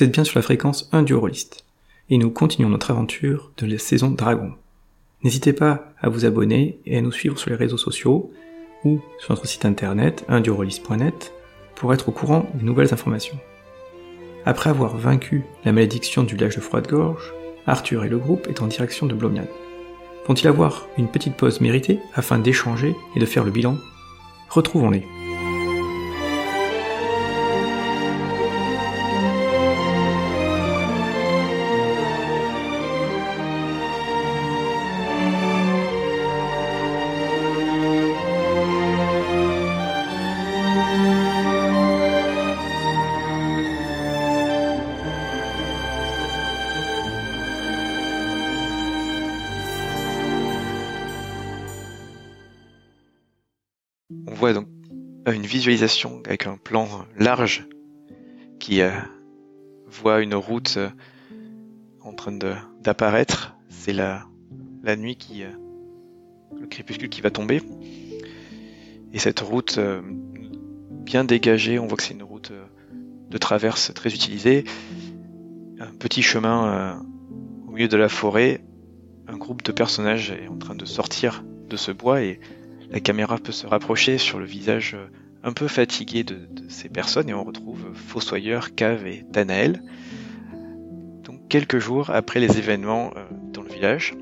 Vous êtes bien sur la fréquence 1 du. Et nous continuons notre aventure de la saison Dragon. N'hésitez pas à vous abonner et à nous suivre sur les réseaux sociaux ou sur notre site internet 1durollist.net pour être au courant des nouvelles informations. Après avoir vaincu la malédiction du village de Froide-Gorge, Arthur et le groupe est en direction de Blomian. Vont-ils avoir une petite pause méritée afin d'échanger et de faire le bilan? Retrouvons-les. On voit donc une visualisation avec un plan large qui euh, voit une route euh, en train d'apparaître. C'est la, la nuit qui, euh, le crépuscule qui va tomber. Et cette route bien dégagée, on voit que c'est une route de traverse très utilisée. Un petit chemin au milieu de la forêt. Un groupe de personnages est en train de sortir de ce bois et la caméra peut se rapprocher sur le visage euh, un peu fatigué de, ces personnes et on retrouve Fossoyeur, Cave et Danaël. Donc quelques jours après les événements euh, dans le village,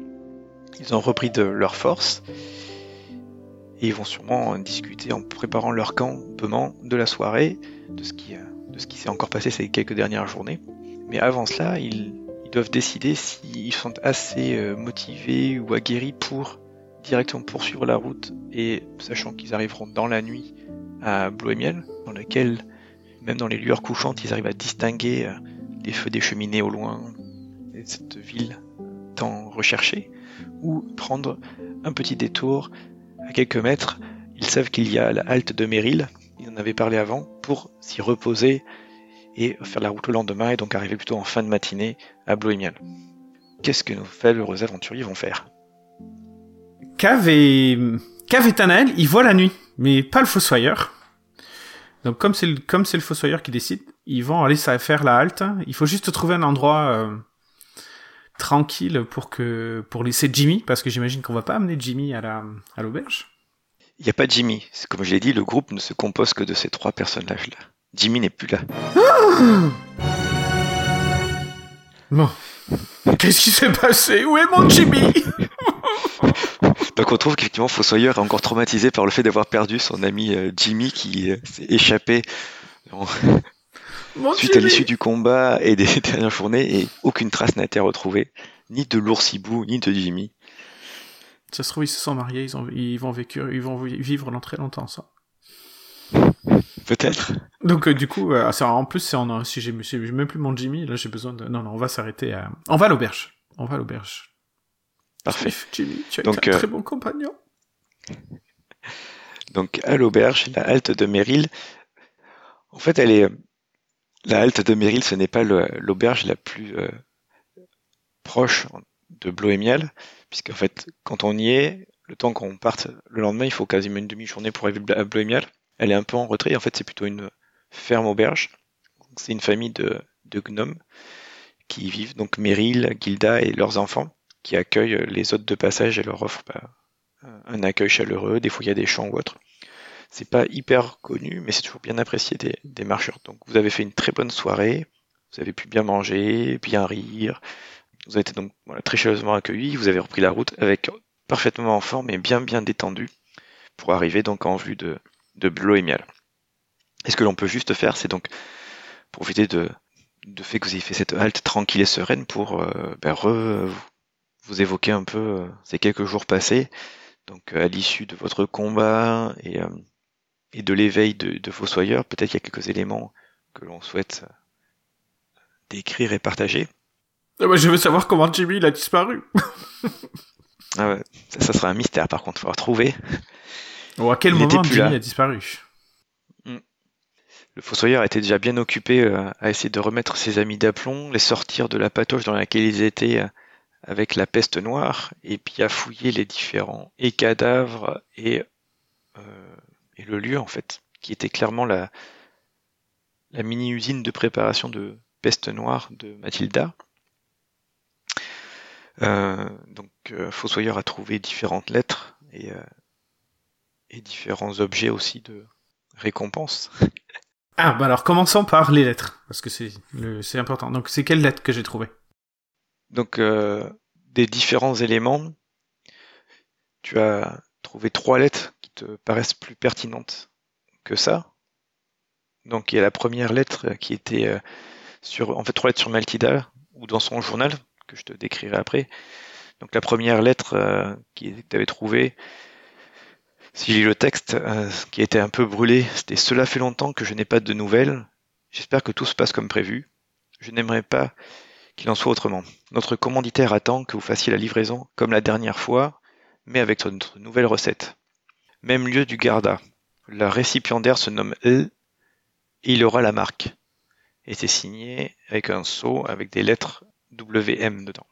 ils ont repris de leur force et ils vont sûrement en discuter en préparant leur campement de la soirée, de ce qui, euh, s'est encore passé ces quelques dernières journées. Mais avant cela, ils, ils doivent décider s'ils sont assez euh, motivés ou aguerris pour directement poursuivre la route et sachant qu'ils arriveront dans la nuit à Bloémiel, dans laquelle, même dans les lueurs couchantes, ils arrivent à distinguer euh, les feux des cheminées au loin, et cette ville tant recherchée, ou prendre un petit détour à quelques mètres. Ils savent qu'il y a la halte de Méril, ils en avaient parlé avant, pour s'y reposer et faire la route le lendemain et donc arriver plutôt en fin de matinée à Bloémiel. Qu'est-ce que nos valeureux aventuriers vont faire? Cave et Cave et Tanael, ils voient la nuit, mais pas le fossoyeur. Donc comme c'est le comme c'est le fossoyeur qui décide, ils vont aller faire la halte. Il faut juste trouver un endroit euh, tranquille pour que pour laisser Jimmy, parce que j'imagine qu'on va pas amener Jimmy à la à l'auberge. Il n'y a pas Jimmy. Comme je l'ai dit, le groupe ne se compose que de ces trois personnages-là. Jimmy n'est plus là. Bon. Qu'est-ce qui s'est passé? Où est mon Jimmy? Donc on trouve qu'effectivement Fossoyeur est encore traumatisé par le fait d'avoir perdu son ami euh, Jimmy qui euh, s'est échappé en- suite à l'issue du combat et des dernières journées et aucune trace n'a été retrouvée, ni de l'oursibou, ni de Jimmy. Ça se trouve ils se sont mariés, ils ont ils vont vécu, ils vont vivre dans très longtemps ça. Peut-être. Donc euh, du coup, euh, en plus, c'est en, si j'ai même plus mon Jimmy, là j'ai besoin de... Non, non, on va s'arrêter à... On va à l'auberge. On va à l'auberge. Parfait. Jimmy, tu as Donc, été un euh, très bon compagnon. Donc à l'auberge, la halte de Méril. En fait, elle est la halte de Méril, ce n'est pas l'auberge la plus euh, proche de Bloémial, puisqu'en fait, quand on y est, le temps qu'on parte le lendemain, il faut quasiment une demi-journée pour arriver à Bloémial. Elle est un peu en retrait. En fait, c'est plutôt une ferme auberge. C'est une famille de, de gnomes qui y vivent. Donc Méril, Gilda et leurs enfants qui accueillent les hôtes de passage et leur offrent bah, un accueil chaleureux. Des fois, il y a des chants ou autre. C'est pas hyper connu, mais c'est toujours bien apprécié des, des marcheurs. Donc, vous avez fait une très bonne soirée. Vous avez pu bien manger, bien rire. Vous avez été donc très chaleureusement accueillis. Vous avez repris la route avec parfaitement en forme et bien bien détendu pour arriver donc en vue de, de Bloémial. Et ce que l'on peut juste faire, c'est donc profiter de, de fait que vous ayez fait cette halte tranquille et sereine pour euh, ben, re- vous évoquer un peu euh, ces quelques jours passés, donc euh, à l'issue de votre combat et, euh, et de l'éveil de, de Fossoyeur, peut-être qu'il y a quelques éléments que l'on souhaite décrire et partager. Ah bah, je veux savoir comment Jimmy il a disparu. Ah ouais, ça, ça sera un mystère par contre, il faudra trouver. Ou à quel Il moment Jimmy là. a disparu? Le Fossoyeur était déjà bien occupé à essayer de remettre ses amis d'aplomb, les sortir de la patoche dans laquelle ils étaient avec la peste noire, et puis à fouiller les différents et cadavres et, euh, et le lieu en fait, qui était clairement la, la mini-usine de préparation de, peste noire de Mathilda. Euh, donc Fossoyeur a trouvé différentes lettres et, et différents objets aussi de récompense. Ah, bah alors commençons par les lettres, parce que c'est important. Donc c'est quelles lettres que j'ai trouvées Donc des différents éléments, tu as trouvé trois lettres qui te paraissent plus pertinentes que ça. Donc il y a la première lettre qui était euh, sur, en fait trois lettres sur Maltida ou dans son journal que je te décrirai après. Donc la première lettre euh, qui que tu avais trouvée, si j'ai le texte euh, qui été un peu brûlé, c'était cela fait longtemps que je n'ai pas de nouvelles. J'espère que tout se passe comme prévu. Je n'aimerais pas qu'il en soit autrement. Notre commanditaire attend que vous fassiez la livraison comme la dernière fois, mais avec notre nouvelle recette. Même lieu du Garda. Le récipiendaire se nomme L et il aura la marque. Et c'est signé avec un sceau avec des lettres WM dedans.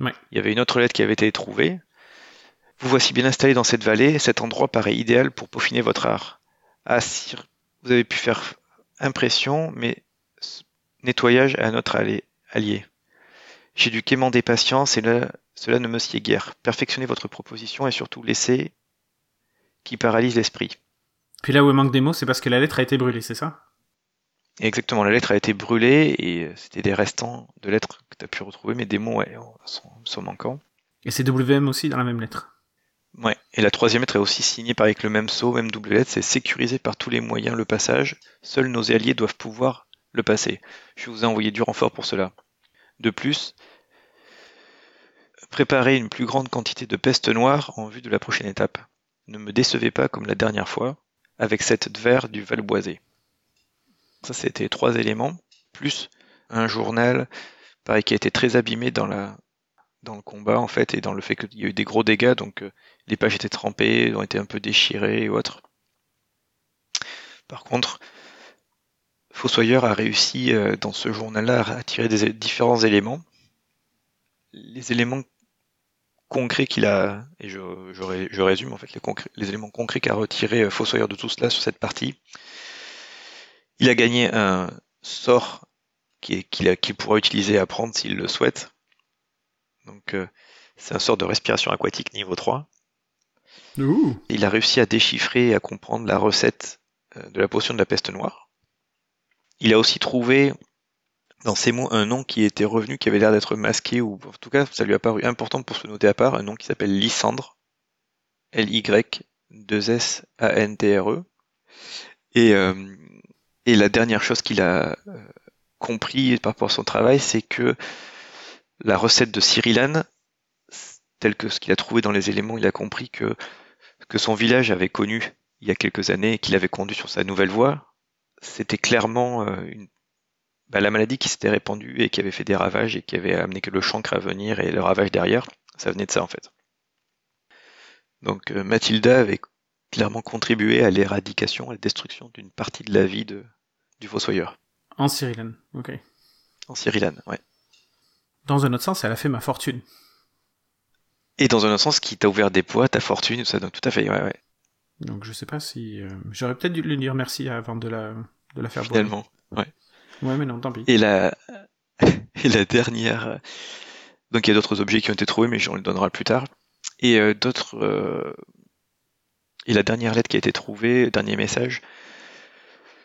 Il y avait une autre lettre qui avait été trouvée. Vous voici bien installé dans cette vallée, cet endroit paraît idéal pour peaufiner votre art. Ah, sire, vous avez pu faire impression, mais nettoyage à notre allié. J'ai dû quémander patience et là, cela ne me sied guère. Perfectionnez votre proposition et surtout laissez qui paralyse l'esprit. Puis là où il manque des mots, c'est parce que la lettre a été brûlée, c'est ça? Exactement, la lettre a été brûlée et c'était des restants de lettres que tu as pu retrouver, mais des mots sont, manquants. Et c'est WM aussi dans la même lettre? Ouais, et la troisième lettre est aussi signée par avec le même sceau, même double lettre, c'est sécurisé par tous les moyens le passage, seuls nos alliés doivent pouvoir le passer. Je vous ai envoyé du renfort pour cela. De plus, préparez une plus grande quantité de peste noire en vue de la prochaine étape. Ne me décevez pas comme la dernière fois, avec cette verre du Valboisé. Ça, c'était trois éléments, plus un journal, qui a été très abîmé dans la dans le combat en fait et dans le fait qu'il y a eu des gros dégâts donc euh, les pages étaient trempées, ont été un peu déchirées ou autre. Par contre, Fossoyeur a réussi euh, dans ce journal-là à tirer des différents éléments. Les éléments concrets qu'il a, et je, je, résume en fait les, les éléments concrets qu'a retiré euh, Fossoyeur de tout cela sur cette partie. Il a gagné un sort qu'il qui pourra utiliser à prendre s'il le souhaite. Donc euh, c'est un sort de respiration aquatique niveau 3. Il a réussi à déchiffrer et à comprendre la recette euh, de la potion de la peste noire. Il a aussi trouvé dans ces mots un nom qui était revenu, qui avait l'air d'être masqué, ou en tout cas ça lui a paru important pour se noter à part, un nom qui s'appelle Lysandre. L-Y-2-S-A-N-T-R-E. Et, euh, et la dernière chose qu'il a euh, compris par rapport à son travail, c'est que la recette de Cyrilane, telle que ce qu'il a trouvé dans les éléments, il a compris que, que son village avait connu il y a quelques années et qu'il avait conduit sur sa nouvelle voie, c'était clairement euh, une bah, la maladie qui s'était répandue et qui avait fait des ravages et qui avait amené que le chancre à venir et le ravage derrière, ça venait de ça en fait. Donc euh, Mathilda avait clairement contribué à l'éradication, à la destruction d'une partie de la vie de, du fossoyeur. En Cyrilane, ok. En Cyrilane, ouais. Dans un autre sens, elle a fait ma fortune. Et dans un autre sens, qui t'a ouvert des poids, ta fortune, ça, donc tout à fait, ouais, ouais. Donc je sais pas si... Euh, j'aurais peut-être dû lui dire merci avant de la, de la faire Finalement, ouais. Ouais, mais non, tant pis. Et la, et la dernière. Donc il y a d'autres objets qui ont été trouvés, mais on les donnera plus tard. Et euh, d'autres. Euh, et la dernière lettre qui a été trouvée, dernier message,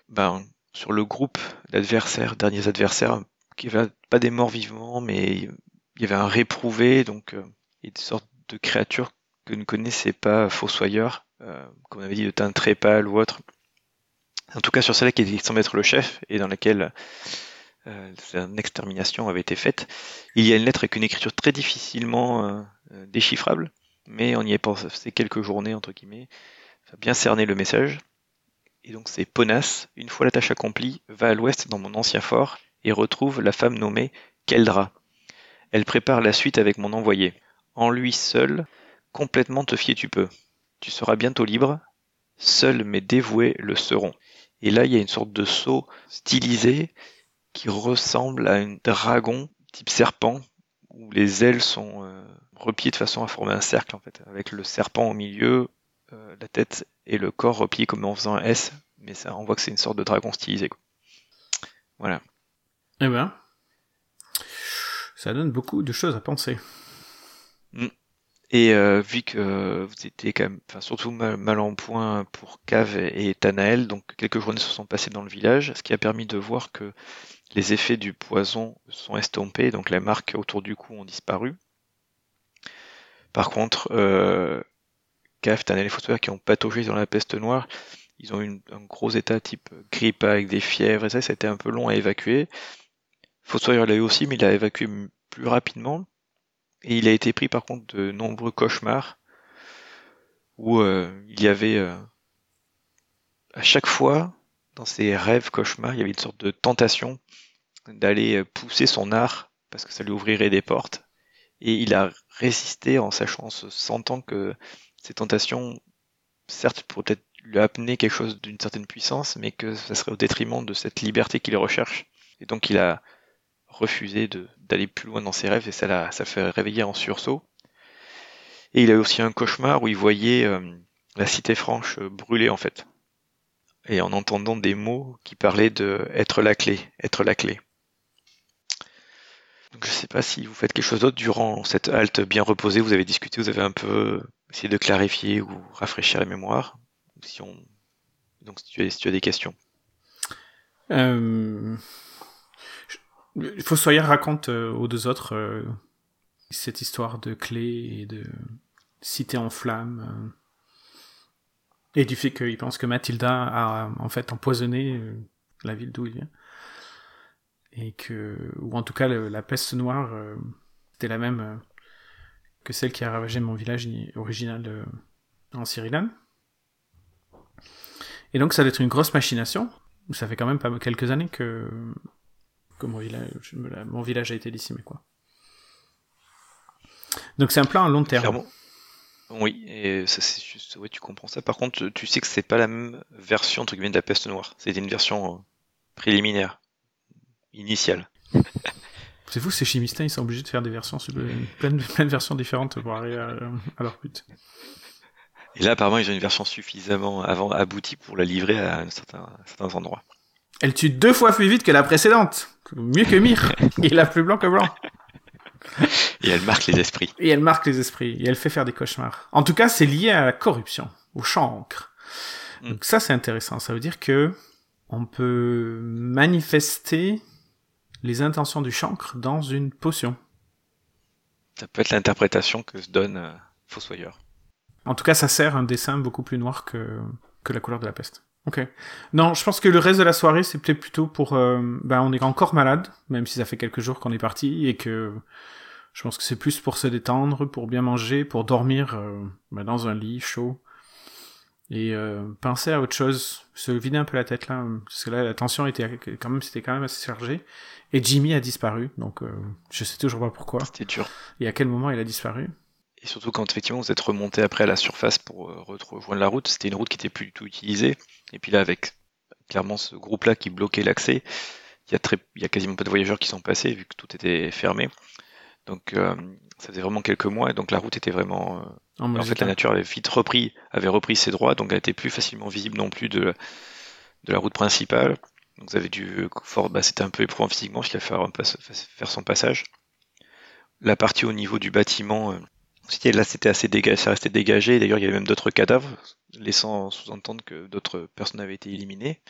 ben, sur le groupe d'adversaires, derniers adversaires, qui pas des morts vivants, mais il y avait un réprouvé, donc euh, une sorte de créature que ne connaissait pas Fossoyeur, comme on avait dit, de teint très pâle ou autre, en tout cas sur celle qui semble être le chef et dans laquelle euh, une extermination avait été faite, il y a une lettre avec une écriture très difficilement euh, euh, déchiffrable, mais on y est pensé quelques journées, entre guillemets, ça a bien cerner le message. Et donc c'est Ponas, une fois la tâche accomplie, va à l'ouest dans mon ancien fort et retrouve la femme nommée Keldra. Elle prépare la suite avec mon envoyé. En lui seul, complètement te fier tu peux. Tu seras bientôt libre, seuls mes dévoués le seront. Et là, il y a une sorte de saut stylisé qui ressemble à un dragon type serpent, où les ailes sont euh, repliées de façon à former un cercle, en fait, avec le serpent au milieu, euh, la tête et le corps repliés comme en faisant un S, mais ça, on voit que c'est une sorte de dragon stylisé. Voilà. Eh ben, ça donne beaucoup de choses à penser. Et euh, vu que vous étiez quand même, enfin surtout mal, en point pour Cave et, Tanael, donc quelques journées se sont passées dans le village, ce qui a permis de voir que les effets du poison sont estompés, donc les marques autour du cou ont disparu. Par contre, euh, Cave, Tanael et Fossoyeur qui ont pataugé dans la peste noire, ils ont eu un gros état type grippe avec des fièvres et ça, ça a été un peu long à évacuer. Fossoyeur l'a eu aussi, mais il a évacué plus rapidement. Et il a été pris par contre de nombreux cauchemars où euh, il y avait euh, à chaque fois dans ses rêves cauchemars, il y avait une sorte de tentation d'aller euh, pousser son art parce que ça lui ouvrirait des portes. Et il a résisté en sachant, en se sentant que ces tentations, certes, pourraient peut-être lui amener quelque chose d'une certaine puissance, mais que ça serait au détriment de cette liberté qu'il recherche. Et donc il a refusé d'aller plus loin dans ses rêves et ça l'a ça fait réveiller en sursaut. Et il a aussi un cauchemar où il voyait euh, la cité franche euh, brûler en fait. Et en entendant des mots qui parlaient de être la clé, être la clé. Donc je sais pas si vous faites quelque chose d'autre durant cette halte bien reposée, vous avez discuté, vous avez un peu essayé de clarifier ou rafraîchir la mémoire. Si on... Donc si tu, as, si tu as des questions. Euh, Fossoyeur raconte euh, aux deux autres euh, cette histoire de clé et de cité en flammes. Euh, et du fait qu'il pense que Mathilda a en fait empoisonné la ville d'où il vient. Et que, ou en tout cas la peste noire, c'était la même que celle qui a ravagé mon village original en Syrilan. Et donc ça doit être une grosse machination. Ça fait quand même pas quelques années que mon village, mon village a été décimé, quoi. Donc c'est un plan à long terme. Oui, et ça c'est juste, ouais, tu comprends ça. Par contre, tu sais que c'est pas la même version entre guillemets de la peste noire. C'était une version euh, préliminaire, initiale. c'est fou, ces chimistes, ils sont obligés de faire des versions, plein, de versions différentes pour arriver à, leur but. Et là, apparemment, ils ont une version suffisamment avant aboutie pour la livrer à certains endroits. Elle tue deux fois plus vite que la précédente. Mieux que Mir. Il a plus blanc que blanc. Et elle marque les esprits. Et elle marque les esprits. Et elle fait faire des cauchemars. En tout cas, c'est lié à la corruption, au chancre. Mm. Donc ça, c'est intéressant. Ça veut dire que on peut manifester les intentions du chancre dans une potion. Ça peut être l'interprétation que se donne euh, Fossoyeur. En tout cas, ça sert un dessin beaucoup plus noir que, que la couleur de la peste. Ok. Non, je pense que le reste de la soirée, c'est peut-être plutôt pour... Euh, ben, on est encore malade, même si ça fait quelques jours qu'on est parti, et que je pense que c'est plus pour se détendre, pour bien manger, pour dormir euh, ben, dans un lit chaud, et euh, penser à autre chose, se vider un peu la tête là, parce que là, la tension était quand même, c'était quand même assez chargé, et Jimmy a disparu, donc je sais toujours pas pourquoi. C'était dur. Et à quel moment il a disparu et surtout quand effectivement vous êtes remonté après à la surface pour euh, rejoindre la route, c'était une route qui était plus du tout utilisée. Et puis là, avec clairement ce groupe-là qui bloquait l'accès, il y a très, il y a quasiment pas de voyageurs qui sont passés vu que tout était fermé. Donc euh, ça faisait vraiment quelques mois et donc la route était vraiment. Euh, en, fait, la nature avait vite repris, avait repris ses droits, donc elle était plus facilement visible non plus de, de la route principale. Donc vous avez dû, fort, bah, c'était un peu éprouvant physiquement, il a faire, faire son passage. La partie au niveau du bâtiment, Là, c'était assez dégagé, ça restait dégagé. D'ailleurs, il y avait même d'autres cadavres, laissant sous-entendre que d'autres personnes avaient été éliminées.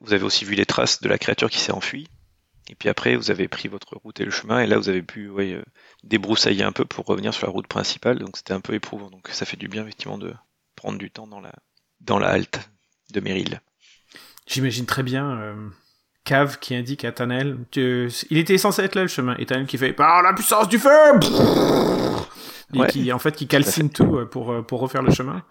Vous avez aussi vu les traces de la créature qui s'est enfuie. Et puis après, vous avez pris votre route et le chemin, et là, vous avez pu euh, débroussailler un peu pour revenir sur la route principale. Donc, c'était un peu éprouvant. Donc, ça fait du bien, effectivement, de prendre du temps dans la, dans la halte de Meryl. J'imagine très bien euh, Cave qui indique à Tanel il était censé être là le chemin, et Tanel qui fait par la puissance du feu et qui en fait qui calcine tout euh, pour euh, pour refaire le chemin.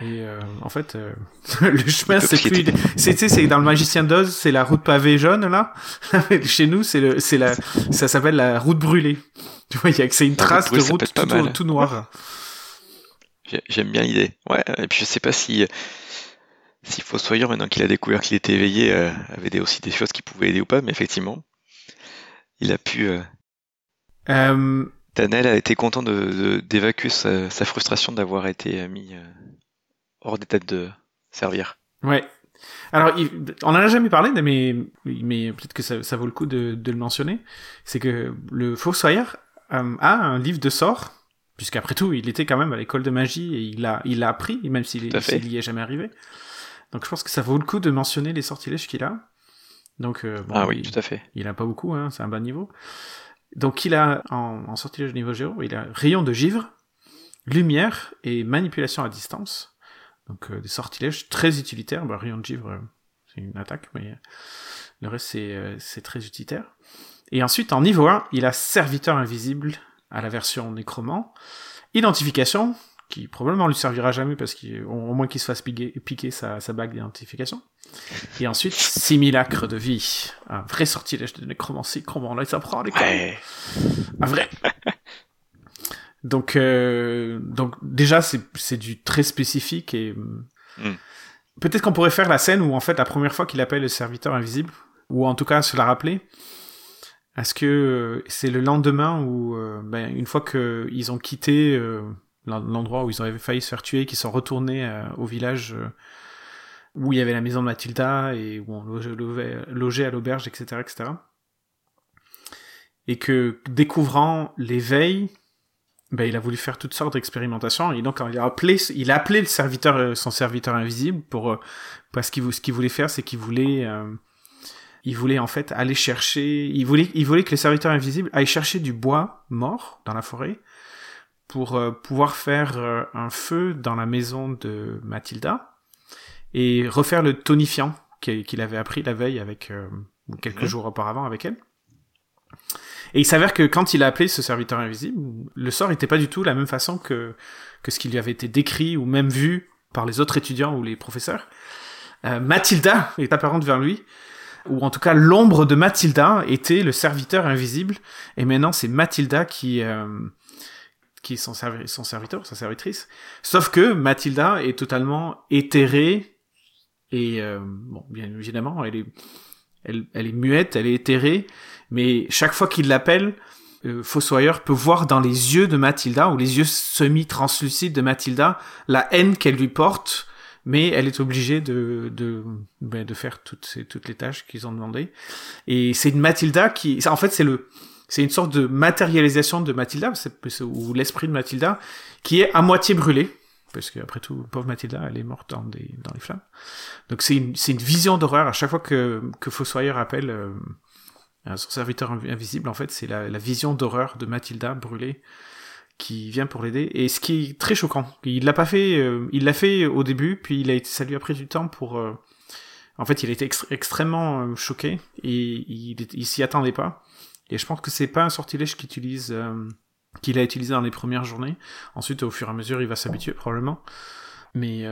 Et euh, en fait, le chemin c'est plus, c'est c'est dans le Magicien d'Oz, c'est la route pavée jaune là. Chez nous, c'est le, c'est la, ça s'appelle la route brûlée. Tu vois, il y a que c'est une trace de route tout, tout noire. J'aime bien l'idée. Ouais. Et puis je sais pas si si Fossoyeur, maintenant qu'il a découvert qu'il était éveillé, avait des, aussi des choses qui pouvaient aider ou pas, mais effectivement, il a pu. Euh, Tanel a été content d'évacuer sa, frustration d'avoir été mis euh, hors d'état de servir. Ouais, Alors, on en a jamais parlé, mais, mais peut-être que ça, ça, vaut le coup de, de le mentionner. C'est que le Fossoyeur euh, a un livre de sorts, puisqu'après tout, il était quand même à l'école de magie et il a, il a appris, même s'il n'y est jamais arrivé. Donc, je pense que ça vaut le coup de mentionner les sortilèges qu'il a. Donc, euh, bon, ah oui, il, tout à fait. Il a pas beaucoup, hein, c'est un bas niveau. Donc, il a en, sortilège niveau 0, il a rayon de givre, lumière et manipulation à distance. Donc euh, des sortilèges très utilitaires. Bah, rayon de givre, euh, c'est une attaque, mais le reste c'est, euh, c'est très utilitaire. Et ensuite, en niveau 1, il a serviteur invisible à la version nécromant. Identification, qui probablement lui servira jamais parce qu'au moins qu'il se fasse piquer, sa, bague d'identification. Et ensuite, simulacre de vie. Un vrai sortilège de nécromancie, comment on les apprend les ouais. Un vrai. Donc, euh, donc déjà, c'est du très spécifique et mm. peut-être qu'on pourrait faire la scène où en fait la première fois qu'il appelle le serviteur invisible, ou en tout cas se la rappeler. Est-ce que euh, c'est le lendemain où, euh, ben, une fois qu'ils ont quitté euh, l'endroit où ils avaient failli se faire tuer, qu'ils sont retournés euh, au village où il y avait la maison de Mathilda et où on logeait, à l'auberge, etc., etc. Et que découvrant l'éveil, ben, il a voulu faire toutes sortes d'expérimentations et donc il a appelé, il a appelé le serviteur, euh, son serviteur invisible pour euh, parce qu'il ce qu'il voulait faire, c'est qu'il voulait, euh, il voulait en fait aller chercher, il voulait, il voulait que le serviteur invisible aille chercher du bois mort dans la forêt pour pouvoir faire un feu dans la maison de Mathilda et refaire le tonifiant qu'il avait appris la veille avec quelques Mhm. jours auparavant avec elle. Et il s'avère que quand il a appelé ce serviteur invisible, le sort n'était pas du tout la même façon que, que ce qui lui avait été décrit ou même vu par les autres étudiants ou les professeurs. Euh, Mathilda est apparente vers lui, ou en tout cas l'ombre de Mathilda était le serviteur invisible, et maintenant c'est Mathilda qui, euh, qui est son, servi son serviteur, sa servitrice. Sauf que Mathilda est totalement éthérée, et euh, bien évidemment, elle est, muette, elle est éthérée, mais chaque fois qu'il l'appelle, euh, Fossoyeur peut voir dans les yeux de Mathilda, ou les yeux semi-translucides de Mathilda, la haine qu'elle lui porte, mais elle est obligée de, ben, faire toutes, toutes les tâches qu'ils ont demandé. Et c'est une Mathilda qui, en fait, c'est c'est une sorte de matérialisation de Mathilda, ou l'esprit de Mathilda, qui est à moitié brûlé. Parce qu'après tout, pauvre Mathilda, elle est morte dans, des, dans les flammes. Donc c'est une, une vision d'horreur à chaque fois que, que Fossoyeur appelle euh, son serviteur invisible, en fait, c'est la, la, vision d'horreur de Mathilda brûlée qui vient pour l'aider. Et ce qui est très choquant, il l'a pas fait, euh, il l'a fait au début, puis il a été, ça lui a pris du temps pour. Euh, en fait, il été ext extrêmement euh, choqué et il, il s'y attendait pas. Et je pense que c'est pas un sortilège qu'il utilise, euh, qu'il a utilisé dans les premières journées. Ensuite, au fur et à mesure, il va s'habituer probablement. Mais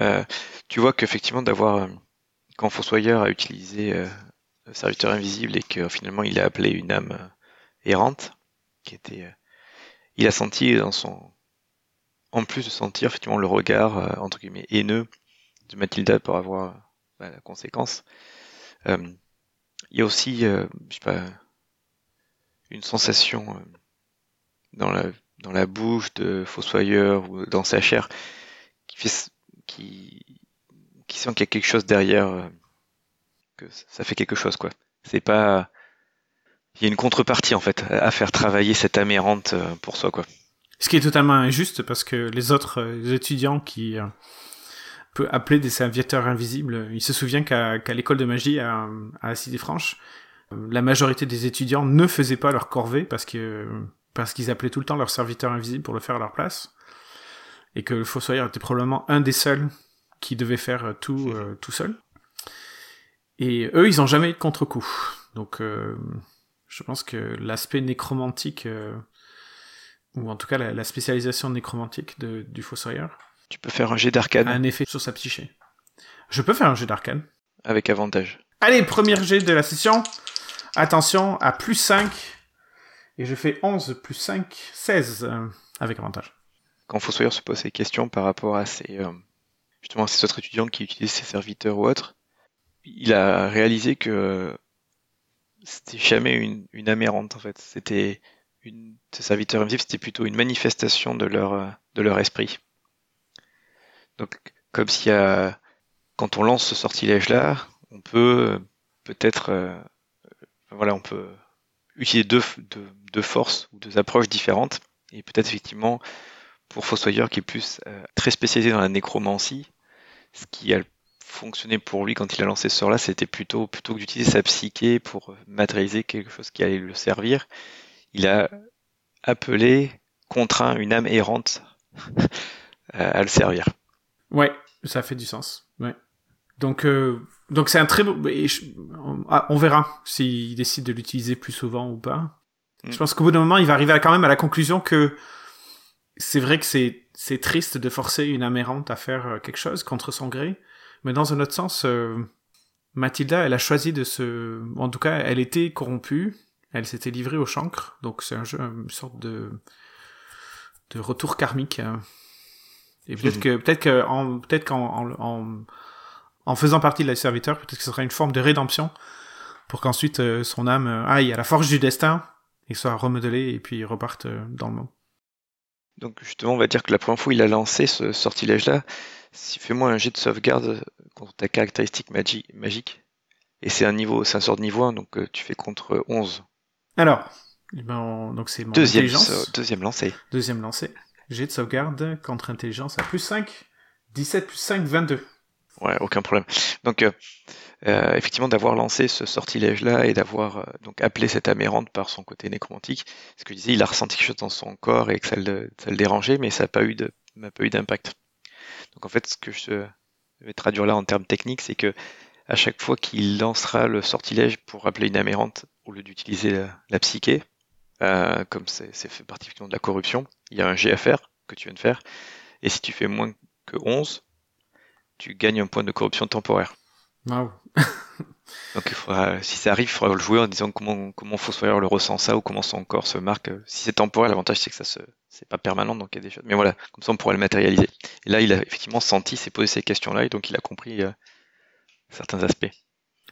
euh, tu vois qu'effectivement d'avoir quand Fossoyeur a utilisé serviteur invisible et que finalement il a appelé une âme euh, errante qui était euh, il a senti dans son en plus de sentir effectivement le regard euh, entre guillemets haineux de Mathilda pour avoir bah, la conséquence euh, il y a aussi euh, je sais pas une sensation dans la dans la bouche de Fossoyeur ou dans sa chair qui fait qui qui sent qu'il y a quelque chose derrière que ça fait quelque chose quoi. C'est pas il y a une contrepartie en fait à faire travailler cette âme errante pour soi quoi. Ce qui est totalement injuste parce que les autres étudiants qui euh, peut appeler des serviteurs invisibles, il se souvient qu'à qu l'école de magie à, à Franche, la majorité des étudiants ne faisaient pas leur corvée parce que parce qu'ils appelaient tout le temps leur serviteur invisible pour le faire à leur place et que le fossoyeur était probablement un des seuls qui devait faire tout euh, tout seul. Et eux, ils ont jamais eu de contre-coup. Donc, euh, je pense que l'aspect nécromantique, euh, ou en tout cas la, la spécialisation nécromantique de, du Fossoyeur, tu peux faire un jet d'arcane. Un effet sur sa psyché. Je peux faire un jet d'arcane. Avec avantage. Allez, premier jet de la session. Attention, à plus 5. Et je fais 11 plus 5, 16 euh, avec avantage. Quand Fossoyeur se pose ces questions par rapport à ces, euh, justement, ces autres étudiants qui utilisent ses serviteurs ou autres, il a réalisé que c'était jamais une, une âme errante en fait. C'était ces serviteurs invisibles, c'était plutôt une manifestation de leur de leur esprit. Donc comme s'il y quand on lance ce sortilège-là, on peut peut-être, voilà, on peut utiliser deux, forces ou deux approches différentes. Et peut-être effectivement, pour Fossoyeur qui est plus très spécialisé dans la nécromancie, ce qui a fonctionné pour lui quand il a lancé ce sort-là, c'était plutôt, plutôt que d'utiliser sa psyché pour matérialiser quelque chose qui allait le servir, il a appelé, contraint une âme errante à le servir. Ouais, ça fait du sens. Ouais. Donc, euh, donc c'est un très beau. Ah, on verra s'il décide de l'utiliser plus souvent ou pas. Mm. Je pense qu'au bout d'un moment, il va arriver quand même à la conclusion que c'est vrai que c'est c'est triste de forcer une amérante à faire euh, quelque chose contre son gré, mais dans un autre sens, euh, Mathilda, elle a choisi de se, en tout cas, elle était corrompue, elle s'était livrée au chancre, donc c'est un jeu, une sorte de de retour karmique. Et peut-être mm. que peut-être que en peut-être qu'en en, en, faisant partie de la serviteur, peut-être que ce sera une forme de rédemption pour qu'ensuite euh, son âme aille à la forge du destin et soit remodelée et puis reparte dans le monde. Donc justement, on va dire que la première fois il a lancé ce sortilège-là, fais-moi un jet de sauvegarde contre ta caractéristique magi magique. Et c'est un niveau, c'est un sort de niveau 1, donc euh, tu fais contre 11. Alors, eh ben, donc c'est mon deuxième, intelligence. deuxième lancé. Deuxième lancé. Jet de sauvegarde contre intelligence à plus 5. 17 plus 5, 22. Ouais, aucun problème. Donc, euh, euh, effectivement, d'avoir lancé ce sortilège-là et d'avoir euh, donc appelé cette amérante par son côté nécromantique, ce que je disais, il a ressenti quelque chose dans son corps et que ça le, ça le dérangeait, mais ça n'a pas eu de, pas eu d'impact. Donc en fait, ce que je vais traduire là en termes techniques, c'est que à chaque fois qu'il lancera le sortilège pour appeler une amérante, au lieu d'utiliser la, psyché, euh, comme c'est fait particulièrement de la corruption, il y a un GFR que tu viens de faire, et si tu fais moins que 11, tu gagnes un point de corruption temporaire. Wow. Donc il faudra, si ça arrive, il faudra le jouer en disant comment comment Fossoyeur le ressent ça ou comment son corps se marque. Si c'est temporaire, l'avantage c'est que ça se c'est pas permanent donc il y a des choses. Mais voilà, comme ça on pourrait le matérialiser. Et là il a effectivement senti, s'est posé ces questions-là et donc il a compris euh, certains aspects.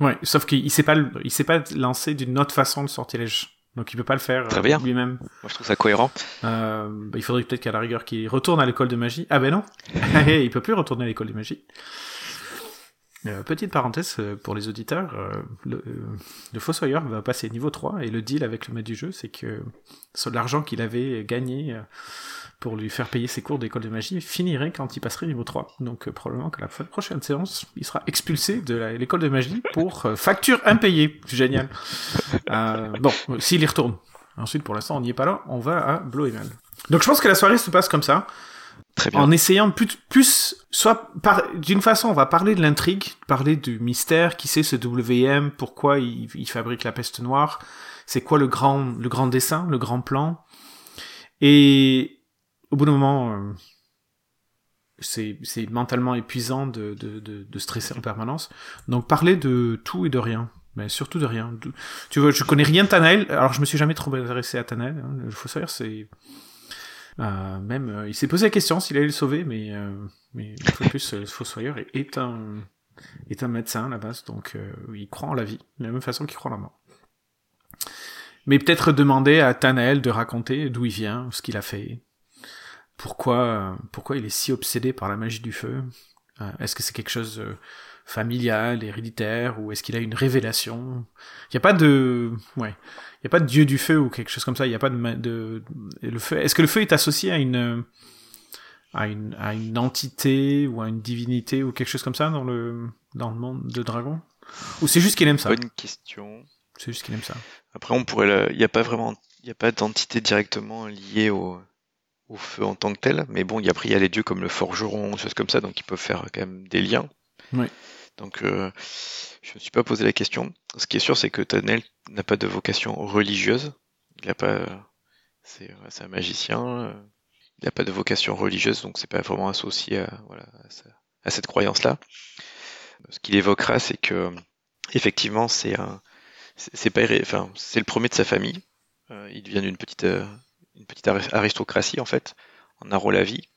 Ouais, sauf qu'il s'est pas il s'est pas lancé d'une autre façon de sortilège. Donc il peut pas le faire Très bien. lui-même. Moi je trouve ça cohérent. Euh, bah, il faudrait peut-être qu'à la rigueur qu'il retourne à l'école de magie. Ah ben non, il peut plus retourner à l'école de magie. Euh, petite parenthèse euh, pour les auditeurs, euh, le, le, Fossoyeur va passer niveau 3 et le deal avec le maître du jeu, c'est que l'argent qu'il avait gagné pour lui faire payer ses cours d'école de magie finirait quand il passerait niveau 3. Donc probablement que la prochaine séance, il sera expulsé de l'école de magie pour facture impayée. Génial. bon, s'il y retourne. Ensuite, pour l'instant, on n'y est pas là, on va à Bloemen. Donc je pense que la soirée se passe comme ça. En essayant plus, plus soit par, d'une façon, on va parler de l'intrigue, parler du mystère, qui c'est ce WM, pourquoi il, fabrique la peste noire, c'est quoi le grand, le grand dessin, le grand plan. Et au bout d'un moment, euh, c'est, c'est mentalement épuisant de, de, stresser en permanence. Donc parler de tout et de rien. Mais surtout de rien. Tu vois, je connais rien de Tanael, alors je me suis jamais trop intéressé à Tanael. Hein. Il faut savoir, c'est euh, même, euh, il s'est posé la question s'il allait le sauver, mais, euh, mais plus, le Fossoyeur est, un, est un médecin à la base, donc il croit en la vie, de la même façon qu'il croit en la mort. Mais peut-être demander à Tanael de raconter d'où il vient, ce qu'il a fait, pourquoi, pourquoi il est si obsédé par la magie du feu. Est-ce que c'est quelque chose familial, héréditaire, ou est-ce qu'il a une révélation? Il n'y a pas de, ouais, il y a pas de dieu du feu ou quelque chose comme ça. Il n'y a pas de, de, le feu. Est-ce que le feu est associé à une, à une, à une entité ou à une divinité ou quelque chose comme ça dans le, dans le monde de dragon? Ou c'est juste qu'il aime ça? Bonne question. C'est juste qu'il aime ça. Après, on pourrait, il n'y a pas vraiment, il n'y a pas d'entité directement liée au, au feu en tant que tel, mais bon, il y a, après, il y a les dieux comme le forgeron, des choses comme ça, donc ils peuvent faire quand même des liens. Oui. Donc, euh, je me suis pas posé la question. Ce qui est sûr, c'est que Tanel n'a pas de vocation religieuse. Il a pas, c'est, un magicien. Il n'a pas de vocation religieuse, donc c'est pas vraiment associé à, cette croyance-là. Ce qu'il évoquera, c'est que effectivement, c'est pas, enfin, c'est le premier de sa famille. Euh, il vient d'une petite, euh, petite aristocratie en fait, en Arolavi.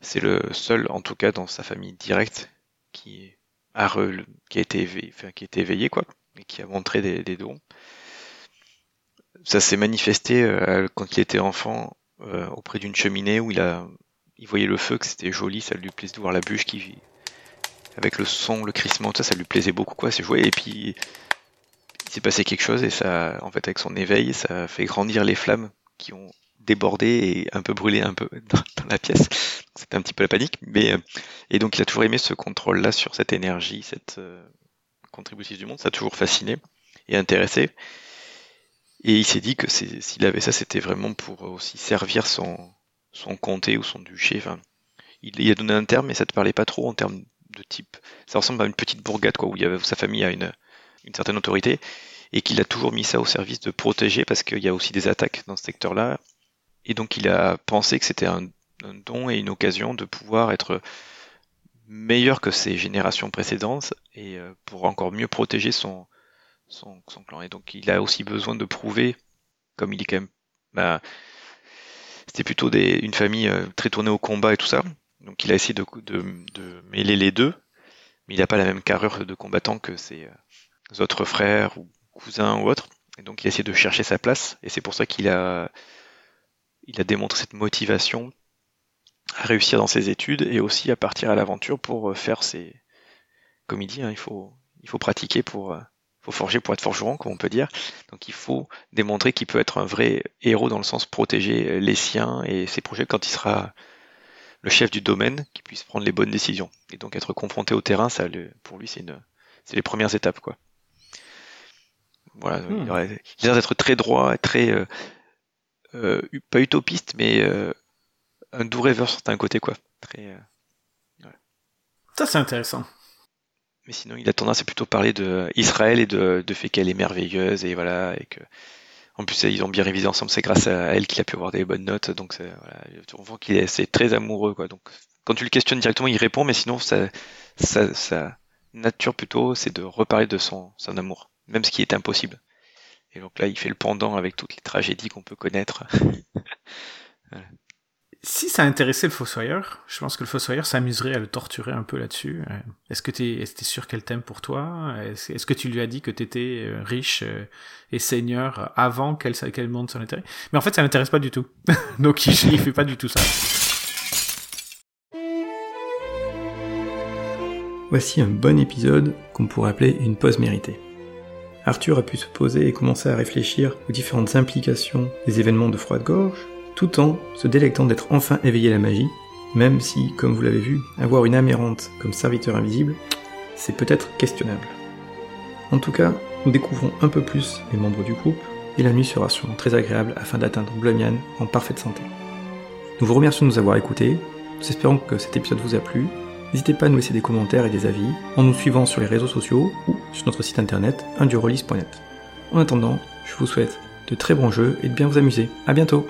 C'est le seul, en tout cas dans sa famille directe, qui qui a été éveillé, enfin, qui a été éveillé quoi, et qui a montré des, dons. Ça s'est manifesté euh, quand il était enfant euh, auprès d'une cheminée où il a, il voyait le feu, que c'était joli, ça lui plaisait de voir la bûche qui, avec le son, le crissement, ça, ça lui plaisait beaucoup quoi, c'est joué et puis il s'est passé quelque chose et ça, en fait, avec son éveil, ça a fait grandir les flammes qui ont débordé et un peu brûlé un peu dans, la pièce. C'était un petit peu la panique, mais euh, et donc il a toujours aimé ce contrôle-là sur cette énergie, cette euh, contribution du monde, ça a toujours fasciné et intéressé. Et il s'est dit que s'il avait ça, c'était vraiment pour aussi servir son, son comté ou son duché. Enfin, il, il, a donné un terme, mais ça te parlait pas trop en termes de type. Ça ressemble à une petite bourgade, quoi, où, sa famille a une, une certaine autorité, et qu'il a toujours mis ça au service de protéger, parce qu'il y a aussi des attaques dans ce secteur-là. Et donc il a pensé que c'était un, don et une occasion de pouvoir être meilleur que ses générations précédentes, et euh, pour encore mieux protéger son, clan. Et donc il a aussi besoin de prouver, comme il est quand même... Bah, c'était plutôt une famille euh, très tournée au combat et tout ça. Donc il a essayé de, de, de mêler les deux, mais il n'a pas la même carrure de combattant que ses euh, autres frères ou cousins ou autres. Et donc il a essayé de chercher sa place, et c'est pour ça qu'il a, il a démontré cette motivation à réussir dans ses études et aussi à partir à l'aventure pour euh, faire ses, comme il dit, hein, il faut, il faut pratiquer pour, euh, faut forger pour être forgeron, comme on peut dire. Donc il faut démontrer qu'il peut être un vrai héros dans le sens protéger les siens et ses projets quand il sera le chef du domaine qui puisse prendre les bonnes décisions. Et donc être confronté au terrain, ça, pour lui, c'est une, c'est les premières étapes, quoi. Voilà, hmm. il, a l'air d'être très droit, très euh, pas utopiste, mais euh, un doux rêveur sur certains côtés, quoi. Très. Euh, ouais. Ça, c'est intéressant. Mais sinon, il a tendance à plutôt parler de Israël et de, de fait qu'elle est merveilleuse et voilà et que en plus, ils ont bien révisé ensemble. C'est grâce à elle qu'il a pu avoir des bonnes notes. Donc, voilà, on voit qu'il est, très amoureux, quoi. Donc, quand tu le questionnes directement, il répond, mais sinon, sa, sa, nature plutôt, c'est de reparler de son, son amour, même ce qui est impossible. Et donc là, il fait le pendant avec toutes les tragédies qu'on peut connaître. voilà si ça intéressait le Fossoyeur, je pense que le Fossoyeur s'amuserait à le torturer un peu là-dessus. Euh, est-ce que tu es, sûr qu'elle t'aime pour toi? Est-ce que tu lui as dit que tu étais euh, riche euh, et seigneur avant qu'elle qu'elle monte son intérêt? Mais en fait, ça l'intéresse pas du tout. Donc, il, il fait pas du tout ça. Voici un bon épisode qu'on pourrait appeler une pause méritée. Arthur a pu se poser et commencer à réfléchir aux différentes implications des événements de froide-gorge, tout en se délectant d'être enfin éveillé à la magie, même si, comme vous l'avez vu, avoir une amérante comme serviteur invisible, c'est peut-être questionnable. En tout cas, nous découvrons un peu plus les membres du groupe, et la nuit sera sûrement très agréable afin d'atteindre Blumian en parfaite santé. Nous vous remercions de nous avoir écoutés, nous espérons que cet épisode vous a plu. N'hésitez pas à nous laisser des commentaires et des avis en nous suivant sur les réseaux sociaux ou sur notre site internet indurolis.net. En attendant, je vous souhaite de très bons jeux et de bien vous amuser. A bientôt